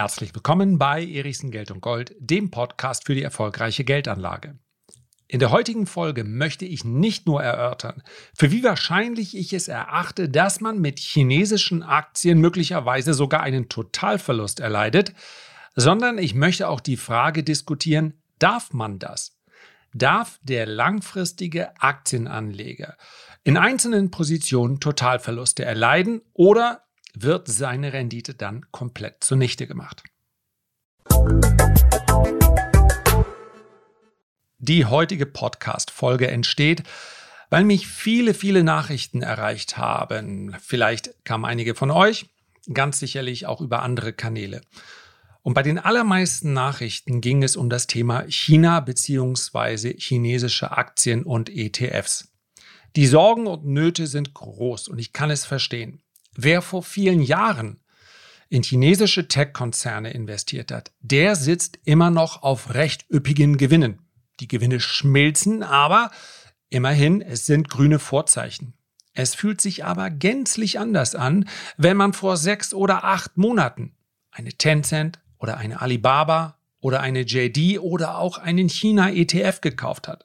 Herzlich willkommen bei Erichsen Geld und Gold, dem Podcast für die erfolgreiche Geldanlage. In der heutigen Folge möchte ich nicht nur erörtern, für wie wahrscheinlich ich es erachte, dass man mit chinesischen Aktien möglicherweise sogar einen Totalverlust erleidet, sondern ich möchte auch die Frage diskutieren, darf man das? Darf der langfristige Aktienanleger in einzelnen Positionen Totalverluste erleiden oder wird seine Rendite dann komplett zunichte gemacht. Die heutige Podcast-Folge entsteht, weil mich viele, viele Nachrichten erreicht haben. Vielleicht kamen einige von euch, ganz sicherlich auch über andere Kanäle. Und bei den allermeisten Nachrichten ging es um das Thema China bzw. chinesische Aktien und ETFs. Die Sorgen und Nöte sind groß und ich kann es verstehen. Wer vor vielen Jahren in chinesische Tech-Konzerne investiert hat, der sitzt immer noch auf recht üppigen Gewinnen. Die Gewinne schmilzen, aber immerhin, es sind grüne Vorzeichen. Es fühlt sich aber gänzlich anders an, wenn man vor sechs oder acht Monaten eine Tencent oder eine Alibaba oder eine JD oder auch einen China-ETF gekauft hat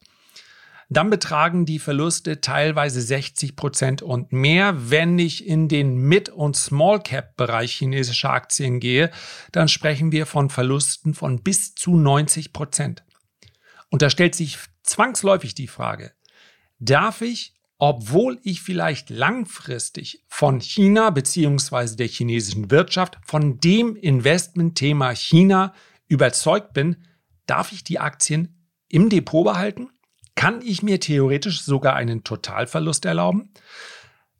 dann betragen die Verluste teilweise 60 Prozent und mehr. Wenn ich in den Mid- und Small-Cap-Bereich chinesischer Aktien gehe, dann sprechen wir von Verlusten von bis zu 90 Prozent. Und da stellt sich zwangsläufig die Frage, darf ich, obwohl ich vielleicht langfristig von China bzw. der chinesischen Wirtschaft, von dem Investmentthema China überzeugt bin, darf ich die Aktien im Depot behalten? Kann ich mir theoretisch sogar einen Totalverlust erlauben?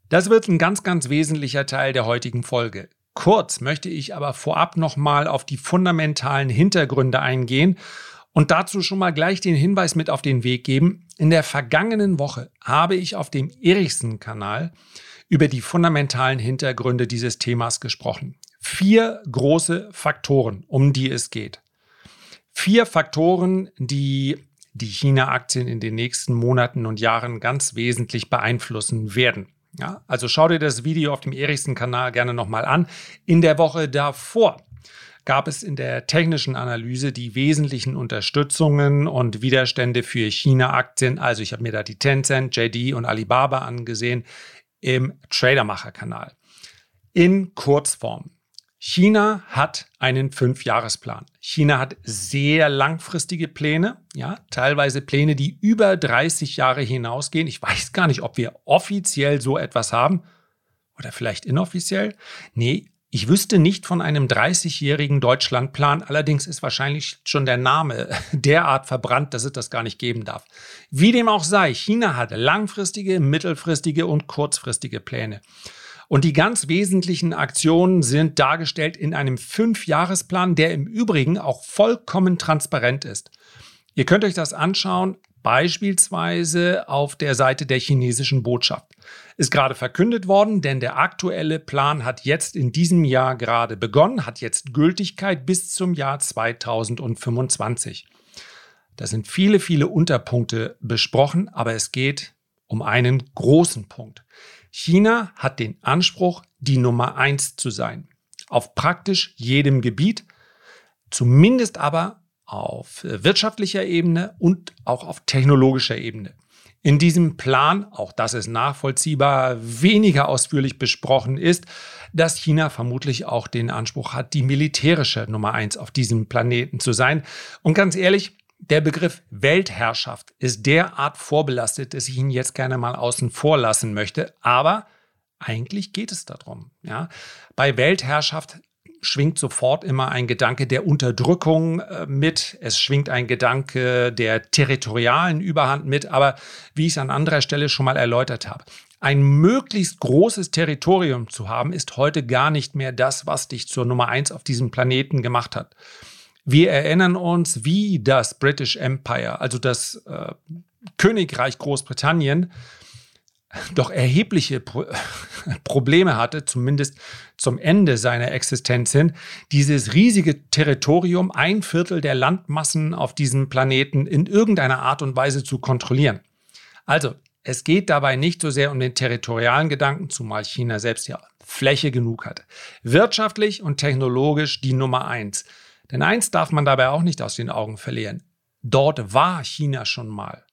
Das wird ein ganz, ganz wesentlicher Teil der heutigen Folge. Kurz möchte ich aber vorab nochmal auf die fundamentalen Hintergründe eingehen und dazu schon mal gleich den Hinweis mit auf den Weg geben. In der vergangenen Woche habe ich auf dem Erichsen-Kanal über die fundamentalen Hintergründe dieses Themas gesprochen. Vier große Faktoren, um die es geht. Vier Faktoren, die die China-Aktien in den nächsten Monaten und Jahren ganz wesentlich beeinflussen werden. Ja, also schau dir das Video auf dem Erichsen-Kanal gerne nochmal an. In der Woche davor gab es in der technischen Analyse die wesentlichen Unterstützungen und Widerstände für China-Aktien. Also ich habe mir da die Tencent, JD und Alibaba angesehen im Tradermacher-Kanal. In Kurzform. China hat einen Fünfjahresplan. China hat sehr langfristige Pläne, ja, teilweise Pläne, die über 30 Jahre hinausgehen. Ich weiß gar nicht, ob wir offiziell so etwas haben oder vielleicht inoffiziell. Nee, ich wüsste nicht von einem 30-jährigen Deutschlandplan. Allerdings ist wahrscheinlich schon der Name derart verbrannt, dass es das gar nicht geben darf. Wie dem auch sei, China hat langfristige, mittelfristige und kurzfristige Pläne. Und die ganz wesentlichen Aktionen sind dargestellt in einem Fünfjahresplan, der im Übrigen auch vollkommen transparent ist. Ihr könnt euch das anschauen, beispielsweise auf der Seite der chinesischen Botschaft. Ist gerade verkündet worden, denn der aktuelle Plan hat jetzt in diesem Jahr gerade begonnen, hat jetzt Gültigkeit bis zum Jahr 2025. Da sind viele, viele Unterpunkte besprochen, aber es geht um einen großen Punkt. China hat den Anspruch, die Nummer eins zu sein. Auf praktisch jedem Gebiet, zumindest aber auf wirtschaftlicher Ebene und auch auf technologischer Ebene. In diesem Plan, auch das ist nachvollziehbar, weniger ausführlich besprochen ist, dass China vermutlich auch den Anspruch hat, die militärische Nummer eins auf diesem Planeten zu sein. Und ganz ehrlich, der Begriff Weltherrschaft ist derart vorbelastet, dass ich ihn jetzt gerne mal außen vor lassen möchte. Aber eigentlich geht es darum. Ja? Bei Weltherrschaft schwingt sofort immer ein Gedanke der Unterdrückung äh, mit. Es schwingt ein Gedanke der territorialen Überhand mit. Aber wie ich es an anderer Stelle schon mal erläutert habe, ein möglichst großes Territorium zu haben, ist heute gar nicht mehr das, was dich zur Nummer eins auf diesem Planeten gemacht hat. Wir erinnern uns, wie das British Empire, also das äh, Königreich Großbritannien, doch erhebliche Pro Probleme hatte, zumindest zum Ende seiner Existenz hin, dieses riesige Territorium, ein Viertel der Landmassen auf diesem Planeten in irgendeiner Art und Weise zu kontrollieren. Also, es geht dabei nicht so sehr um den territorialen Gedanken, zumal China selbst ja Fläche genug hat. Wirtschaftlich und technologisch die Nummer eins. Denn eins darf man dabei auch nicht aus den Augen verlieren. Dort war China schon mal.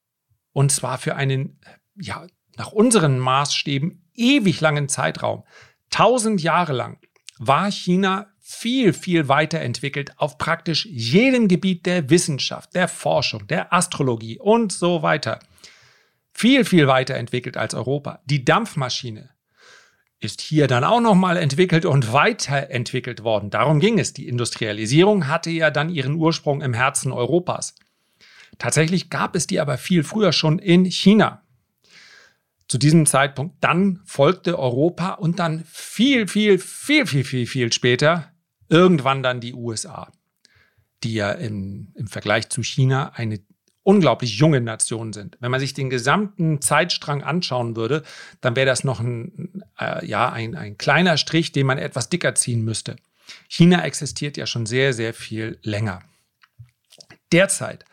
Und zwar für einen, ja, nach unseren Maßstäben ewig langen Zeitraum. Tausend Jahre lang war China viel, viel weiterentwickelt auf praktisch jedem Gebiet der Wissenschaft, der Forschung, der Astrologie und so weiter. Viel, viel weiterentwickelt als Europa. Die Dampfmaschine ist hier dann auch nochmal entwickelt und weiterentwickelt worden. Darum ging es. Die Industrialisierung hatte ja dann ihren Ursprung im Herzen Europas. Tatsächlich gab es die aber viel früher schon in China. Zu diesem Zeitpunkt dann folgte Europa und dann viel, viel, viel, viel, viel, viel später irgendwann dann die USA, die ja im, im Vergleich zu China eine unglaublich junge Nation sind. Wenn man sich den gesamten Zeitstrang anschauen würde, dann wäre das noch ein, äh, ja, ein, ein kleiner Strich, den man etwas dicker ziehen müsste. China existiert ja schon sehr, sehr viel länger. Derzeit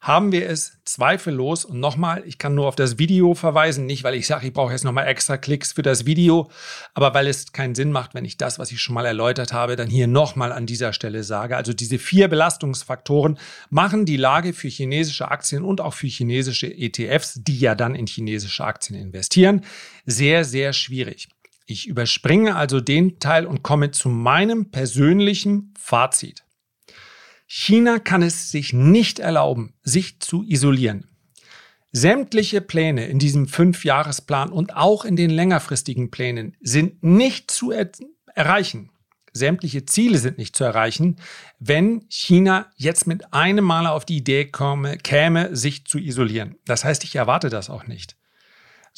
haben wir es zweifellos. Und nochmal, ich kann nur auf das Video verweisen, nicht weil ich sage, ich brauche jetzt nochmal extra Klicks für das Video, aber weil es keinen Sinn macht, wenn ich das, was ich schon mal erläutert habe, dann hier nochmal an dieser Stelle sage. Also diese vier Belastungsfaktoren machen die Lage für chinesische Aktien und auch für chinesische ETFs, die ja dann in chinesische Aktien investieren, sehr, sehr schwierig. Ich überspringe also den Teil und komme zu meinem persönlichen Fazit. China kann es sich nicht erlauben, sich zu isolieren. Sämtliche Pläne in diesem Fünfjahresplan und auch in den längerfristigen Plänen sind nicht zu er erreichen. Sämtliche Ziele sind nicht zu erreichen, wenn China jetzt mit einem Mal auf die Idee komme, käme, sich zu isolieren. Das heißt, ich erwarte das auch nicht.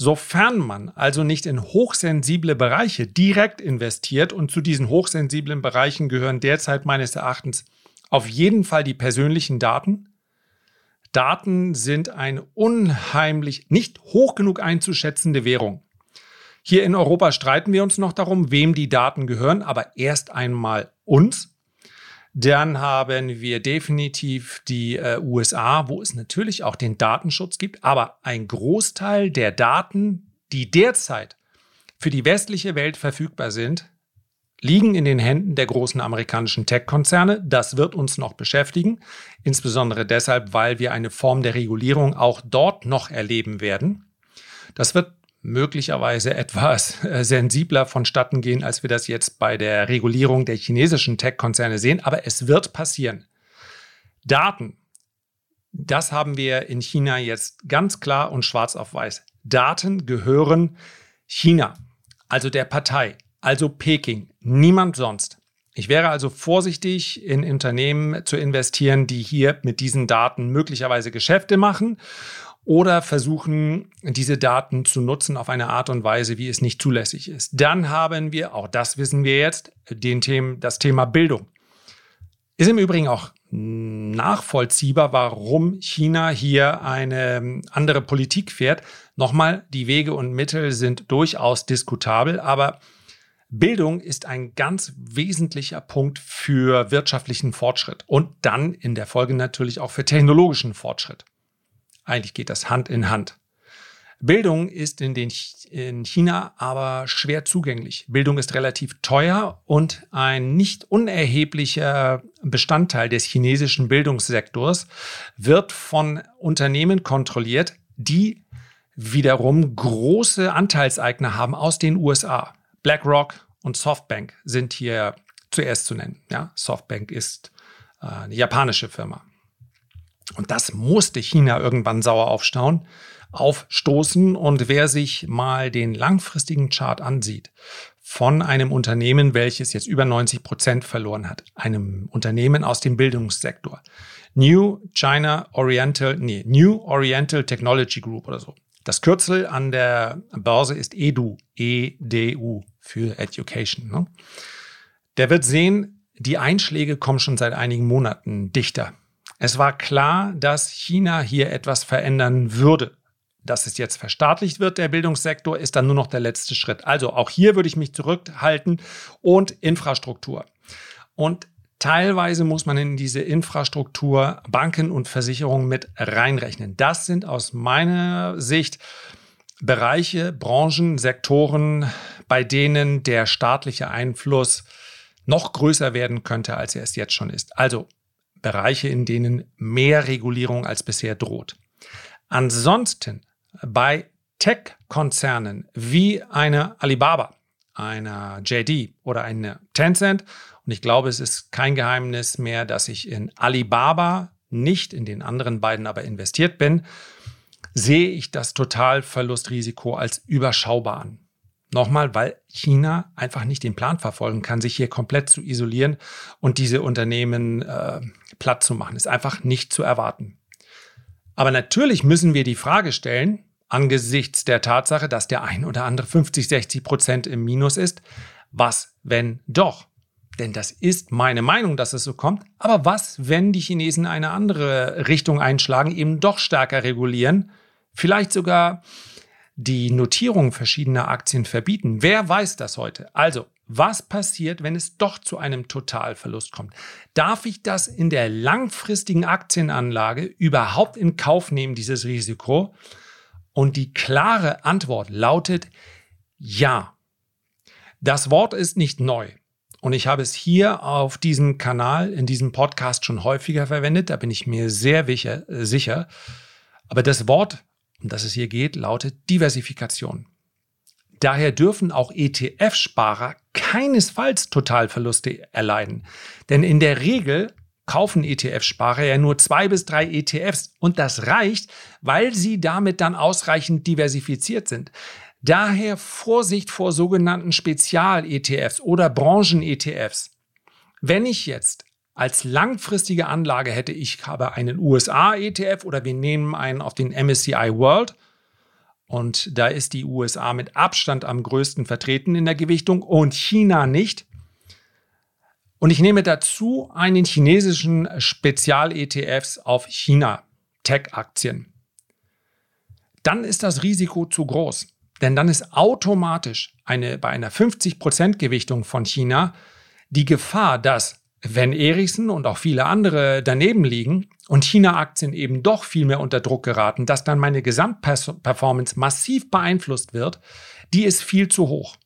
Sofern man also nicht in hochsensible Bereiche direkt investiert und zu diesen hochsensiblen Bereichen gehören derzeit meines Erachtens auf jeden Fall die persönlichen Daten. Daten sind eine unheimlich nicht hoch genug einzuschätzende Währung. Hier in Europa streiten wir uns noch darum, wem die Daten gehören, aber erst einmal uns. Dann haben wir definitiv die äh, USA, wo es natürlich auch den Datenschutz gibt, aber ein Großteil der Daten, die derzeit für die westliche Welt verfügbar sind, liegen in den Händen der großen amerikanischen Tech-Konzerne. Das wird uns noch beschäftigen, insbesondere deshalb, weil wir eine Form der Regulierung auch dort noch erleben werden. Das wird möglicherweise etwas äh, sensibler vonstatten gehen, als wir das jetzt bei der Regulierung der chinesischen Tech-Konzerne sehen, aber es wird passieren. Daten, das haben wir in China jetzt ganz klar und schwarz auf weiß. Daten gehören China, also der Partei, also Peking, niemand sonst. Ich wäre also vorsichtig, in Unternehmen zu investieren, die hier mit diesen Daten möglicherweise Geschäfte machen oder versuchen, diese Daten zu nutzen auf eine Art und Weise, wie es nicht zulässig ist. Dann haben wir, auch das wissen wir jetzt, den Themen, das Thema Bildung. Ist im Übrigen auch nachvollziehbar, warum China hier eine andere Politik fährt. Nochmal, die Wege und Mittel sind durchaus diskutabel, aber Bildung ist ein ganz wesentlicher Punkt für wirtschaftlichen Fortschritt und dann in der Folge natürlich auch für technologischen Fortschritt. Eigentlich geht das Hand in Hand. Bildung ist in, den, in China aber schwer zugänglich. Bildung ist relativ teuer und ein nicht unerheblicher Bestandteil des chinesischen Bildungssektors wird von Unternehmen kontrolliert, die wiederum große Anteilseigner haben aus den USA. BlackRock und Softbank sind hier zuerst zu nennen. Ja, Softbank ist äh, eine japanische Firma. Und das musste China irgendwann sauer aufstauen, aufstoßen. Und wer sich mal den langfristigen Chart ansieht von einem Unternehmen, welches jetzt über 90 Prozent verloren hat, einem Unternehmen aus dem Bildungssektor, New China Oriental, nee, New Oriental Technology Group oder so. Das Kürzel an der Börse ist EDU, EDU für Education. Ne? Der wird sehen, die Einschläge kommen schon seit einigen Monaten dichter. Es war klar, dass China hier etwas verändern würde. Dass es jetzt verstaatlicht wird, der Bildungssektor, ist dann nur noch der letzte Schritt. Also auch hier würde ich mich zurückhalten und Infrastruktur. Und teilweise muss man in diese Infrastruktur Banken und Versicherungen mit reinrechnen. Das sind aus meiner Sicht Bereiche, Branchen, Sektoren, bei denen der staatliche Einfluss noch größer werden könnte, als er es jetzt schon ist. Also Bereiche, in denen mehr Regulierung als bisher droht. Ansonsten bei Tech-Konzernen wie eine Alibaba, einer JD oder eine Tencent, und ich glaube, es ist kein Geheimnis mehr, dass ich in Alibaba, nicht in den anderen beiden aber investiert bin, sehe ich das Totalverlustrisiko als überschaubar an. Nochmal, weil China einfach nicht den Plan verfolgen kann, sich hier komplett zu isolieren und diese Unternehmen äh, platt zu machen. Ist einfach nicht zu erwarten. Aber natürlich müssen wir die Frage stellen, angesichts der Tatsache, dass der ein oder andere 50, 60 Prozent im Minus ist, was, wenn doch? Denn das ist meine Meinung, dass es so kommt. Aber was, wenn die Chinesen eine andere Richtung einschlagen, eben doch stärker regulieren, vielleicht sogar die Notierung verschiedener Aktien verbieten. Wer weiß das heute? Also, was passiert, wenn es doch zu einem Totalverlust kommt? Darf ich das in der langfristigen Aktienanlage überhaupt in Kauf nehmen, dieses Risiko? Und die klare Antwort lautet ja. Das Wort ist nicht neu. Und ich habe es hier auf diesem Kanal, in diesem Podcast schon häufiger verwendet. Da bin ich mir sehr sicher. Aber das Wort um das es hier geht, lautet Diversifikation. Daher dürfen auch ETF-Sparer keinesfalls Totalverluste erleiden. Denn in der Regel kaufen ETF-Sparer ja nur zwei bis drei ETFs und das reicht, weil sie damit dann ausreichend diversifiziert sind. Daher Vorsicht vor sogenannten Spezial-ETFs oder Branchen-ETFs. Wenn ich jetzt als langfristige Anlage hätte ich habe einen USA-ETF oder wir nehmen einen auf den MSCI World. Und da ist die USA mit Abstand am größten vertreten in der Gewichtung und China nicht. Und ich nehme dazu einen chinesischen Spezial-ETFs auf China, Tech-Aktien. Dann ist das Risiko zu groß. Denn dann ist automatisch eine, bei einer 50% Gewichtung von China die Gefahr, dass wenn Ericsson und auch viele andere daneben liegen und China-Aktien eben doch viel mehr unter Druck geraten, dass dann meine Gesamtperformance massiv beeinflusst wird, die ist viel zu hoch.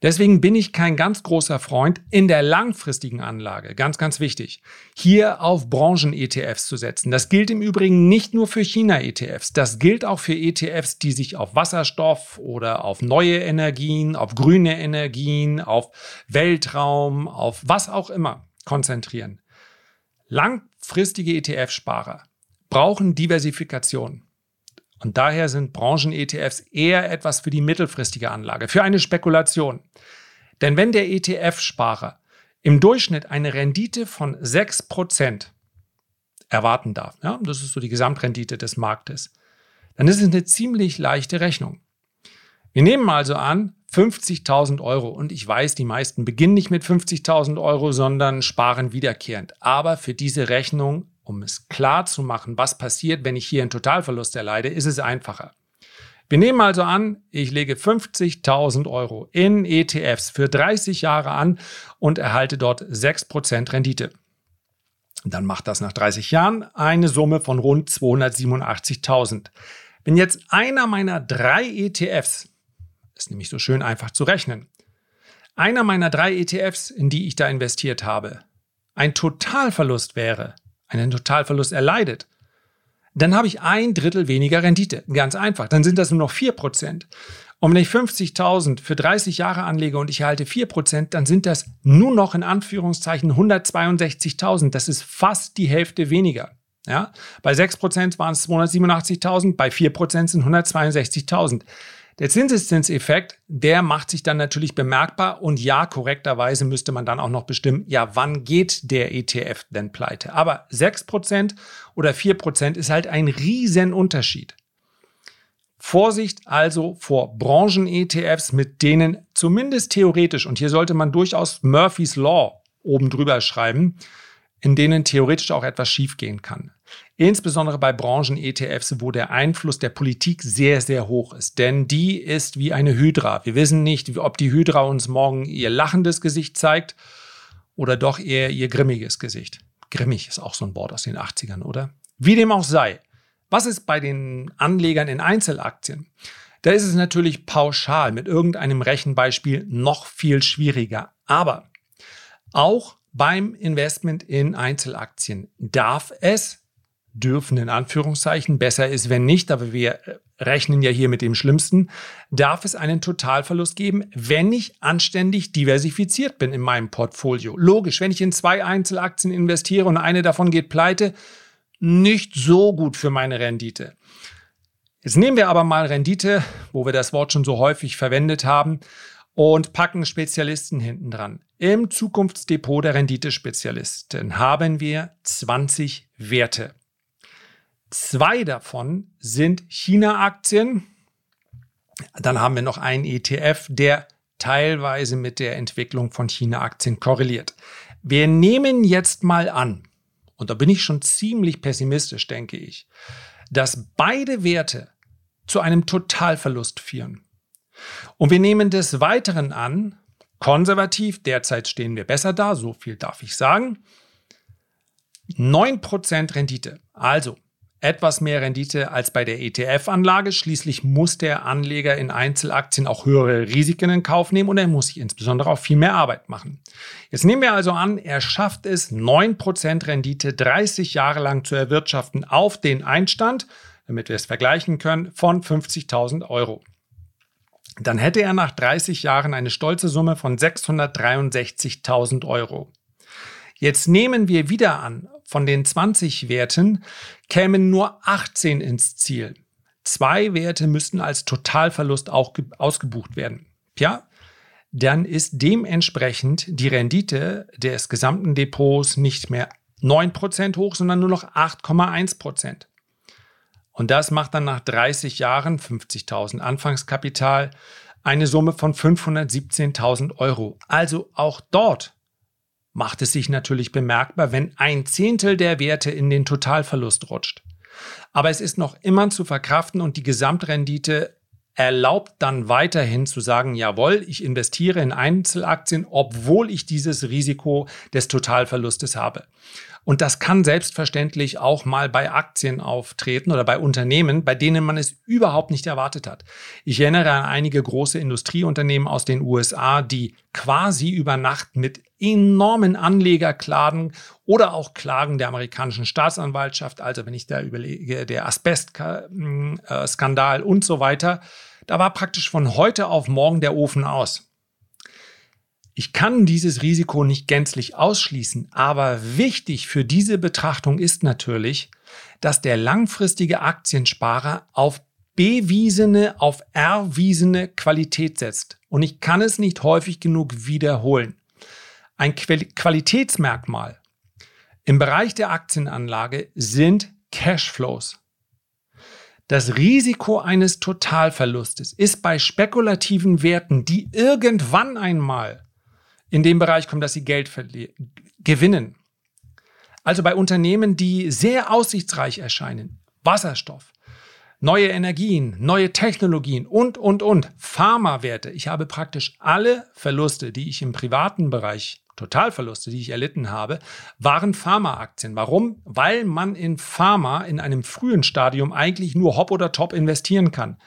Deswegen bin ich kein ganz großer Freund in der langfristigen Anlage, ganz, ganz wichtig, hier auf Branchen-ETFs zu setzen. Das gilt im Übrigen nicht nur für China-ETFs, das gilt auch für ETFs, die sich auf Wasserstoff oder auf neue Energien, auf grüne Energien, auf Weltraum, auf was auch immer konzentrieren. Langfristige ETF-Sparer brauchen Diversifikation. Und daher sind Branchen-ETFs eher etwas für die mittelfristige Anlage, für eine Spekulation. Denn wenn der ETF-Sparer im Durchschnitt eine Rendite von 6% erwarten darf, ja, das ist so die Gesamtrendite des Marktes, dann ist es eine ziemlich leichte Rechnung. Wir nehmen also an, 50.000 Euro. Und ich weiß, die meisten beginnen nicht mit 50.000 Euro, sondern sparen wiederkehrend. Aber für diese Rechnung, um es klar zu machen, was passiert, wenn ich hier einen Totalverlust erleide, ist es einfacher. Wir nehmen also an, ich lege 50.000 Euro in ETFs für 30 Jahre an und erhalte dort 6% Rendite. Dann macht das nach 30 Jahren eine Summe von rund 287.000. Wenn jetzt einer meiner drei ETFs ist nämlich so schön einfach zu rechnen. Einer meiner drei ETFs, in die ich da investiert habe, ein Totalverlust wäre, einen Totalverlust erleidet, dann habe ich ein Drittel weniger Rendite. Ganz einfach. Dann sind das nur noch 4%. Und wenn ich 50.000 für 30 Jahre anlege und ich erhalte 4%, dann sind das nur noch in Anführungszeichen 162.000. Das ist fast die Hälfte weniger. Ja? Bei 6% waren es 287.000, bei 4% sind 162.000. Der Zinseszinseffekt, der macht sich dann natürlich bemerkbar und ja, korrekterweise müsste man dann auch noch bestimmen, ja, wann geht der ETF denn pleite? Aber 6% oder 4% ist halt ein Riesenunterschied. Vorsicht also vor Branchen-ETFs, mit denen zumindest theoretisch, und hier sollte man durchaus Murphy's Law oben drüber schreiben, in denen theoretisch auch etwas schiefgehen kann. Insbesondere bei Branchen-ETFs, wo der Einfluss der Politik sehr, sehr hoch ist. Denn die ist wie eine Hydra. Wir wissen nicht, ob die Hydra uns morgen ihr lachendes Gesicht zeigt oder doch eher ihr grimmiges Gesicht. Grimmig ist auch so ein Wort aus den 80ern, oder? Wie dem auch sei. Was ist bei den Anlegern in Einzelaktien? Da ist es natürlich pauschal mit irgendeinem Rechenbeispiel noch viel schwieriger. Aber auch beim Investment in Einzelaktien darf es, dürfen in Anführungszeichen, besser ist, wenn nicht, aber wir rechnen ja hier mit dem Schlimmsten, darf es einen Totalverlust geben, wenn ich anständig diversifiziert bin in meinem Portfolio. Logisch, wenn ich in zwei Einzelaktien investiere und eine davon geht pleite, nicht so gut für meine Rendite. Jetzt nehmen wir aber mal Rendite, wo wir das Wort schon so häufig verwendet haben, und packen Spezialisten hinten dran. Im Zukunftsdepot der Renditespezialisten haben wir 20 Werte. Zwei davon sind China-Aktien. Dann haben wir noch einen ETF, der teilweise mit der Entwicklung von China-Aktien korreliert. Wir nehmen jetzt mal an, und da bin ich schon ziemlich pessimistisch, denke ich, dass beide Werte zu einem Totalverlust führen. Und wir nehmen des Weiteren an, konservativ, derzeit stehen wir besser da, so viel darf ich sagen, 9% Rendite. Also etwas mehr Rendite als bei der ETF-Anlage. Schließlich muss der Anleger in Einzelaktien auch höhere Risiken in Kauf nehmen und er muss sich insbesondere auch viel mehr Arbeit machen. Jetzt nehmen wir also an, er schafft es, 9% Rendite 30 Jahre lang zu erwirtschaften auf den Einstand, damit wir es vergleichen können, von 50.000 Euro dann hätte er nach 30 Jahren eine stolze Summe von 663.000 Euro. Jetzt nehmen wir wieder an, von den 20 Werten kämen nur 18 ins Ziel. Zwei Werte müssten als Totalverlust auch ausgebucht werden. Ja, dann ist dementsprechend die Rendite des gesamten Depots nicht mehr 9% hoch, sondern nur noch 8,1%. Und das macht dann nach 30 Jahren 50.000 Anfangskapital eine Summe von 517.000 Euro. Also auch dort macht es sich natürlich bemerkbar, wenn ein Zehntel der Werte in den Totalverlust rutscht. Aber es ist noch immer zu verkraften und die Gesamtrendite erlaubt dann weiterhin zu sagen, jawohl, ich investiere in Einzelaktien, obwohl ich dieses Risiko des Totalverlustes habe. Und das kann selbstverständlich auch mal bei Aktien auftreten oder bei Unternehmen, bei denen man es überhaupt nicht erwartet hat. Ich erinnere an einige große Industrieunternehmen aus den USA, die quasi über Nacht mit enormen Anlegerklagen oder auch Klagen der amerikanischen Staatsanwaltschaft, also wenn ich da überlege, der Asbestskandal und so weiter, da war praktisch von heute auf morgen der Ofen aus. Ich kann dieses Risiko nicht gänzlich ausschließen, aber wichtig für diese Betrachtung ist natürlich, dass der langfristige Aktiensparer auf bewiesene, auf erwiesene Qualität setzt. Und ich kann es nicht häufig genug wiederholen. Ein Qualitätsmerkmal im Bereich der Aktienanlage sind Cashflows. Das Risiko eines Totalverlustes ist bei spekulativen Werten, die irgendwann einmal in dem Bereich kommen, dass sie Geld gewinnen. Also bei Unternehmen, die sehr aussichtsreich erscheinen, Wasserstoff, neue Energien, neue Technologien und, und, und, Pharmawerte. Ich habe praktisch alle Verluste, die ich im privaten Bereich, Totalverluste, die ich erlitten habe, waren Pharmaaktien. Warum? Weil man in Pharma in einem frühen Stadium eigentlich nur hopp oder top investieren kann.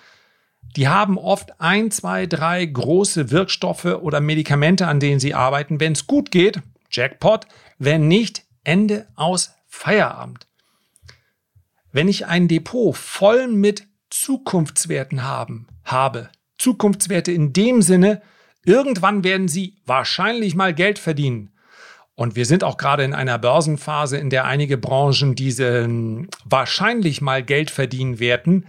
Die haben oft ein, zwei, drei große Wirkstoffe oder Medikamente, an denen sie arbeiten. Wenn es gut geht, Jackpot. Wenn nicht, Ende aus Feierabend. Wenn ich ein Depot voll mit Zukunftswerten haben, habe, Zukunftswerte in dem Sinne, irgendwann werden sie wahrscheinlich mal Geld verdienen. Und wir sind auch gerade in einer Börsenphase, in der einige Branchen diese wahrscheinlich mal Geld verdienen werden,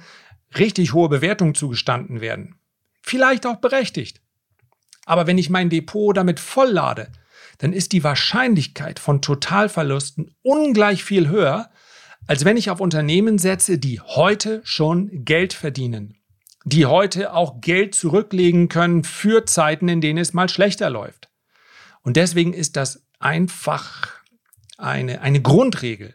richtig hohe Bewertungen zugestanden werden. Vielleicht auch berechtigt. Aber wenn ich mein Depot damit volllade, dann ist die Wahrscheinlichkeit von Totalverlusten ungleich viel höher, als wenn ich auf Unternehmen setze, die heute schon Geld verdienen, die heute auch Geld zurücklegen können für Zeiten, in denen es mal schlechter läuft. Und deswegen ist das einfach eine, eine Grundregel.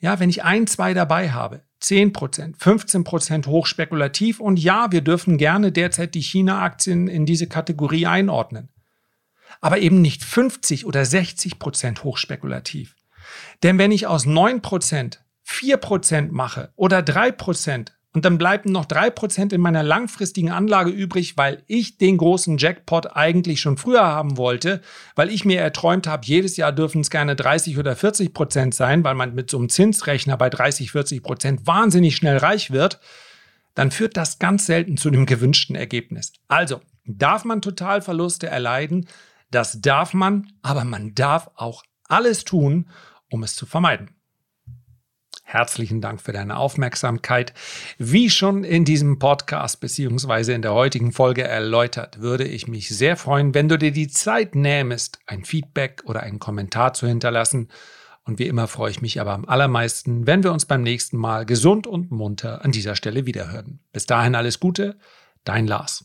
Ja, wenn ich ein, zwei dabei habe, 10% 15% hochspekulativ. Und ja, wir dürfen gerne derzeit die China-Aktien in diese Kategorie einordnen. Aber eben nicht 50 oder 60% hochspekulativ. Denn wenn ich aus 9% 4% mache oder 3 und dann bleiben noch 3% in meiner langfristigen Anlage übrig, weil ich den großen Jackpot eigentlich schon früher haben wollte, weil ich mir erträumt habe, jedes Jahr dürfen es gerne 30 oder 40% sein, weil man mit so einem Zinsrechner bei 30, 40% wahnsinnig schnell reich wird, dann führt das ganz selten zu dem gewünschten Ergebnis. Also, darf man Totalverluste erleiden? Das darf man, aber man darf auch alles tun, um es zu vermeiden. Herzlichen Dank für deine Aufmerksamkeit. Wie schon in diesem Podcast bzw. in der heutigen Folge erläutert, würde ich mich sehr freuen, wenn du dir die Zeit nähmest, ein Feedback oder einen Kommentar zu hinterlassen. Und wie immer freue ich mich aber am allermeisten, wenn wir uns beim nächsten Mal gesund und munter an dieser Stelle wiederhören. Bis dahin alles Gute, dein Lars.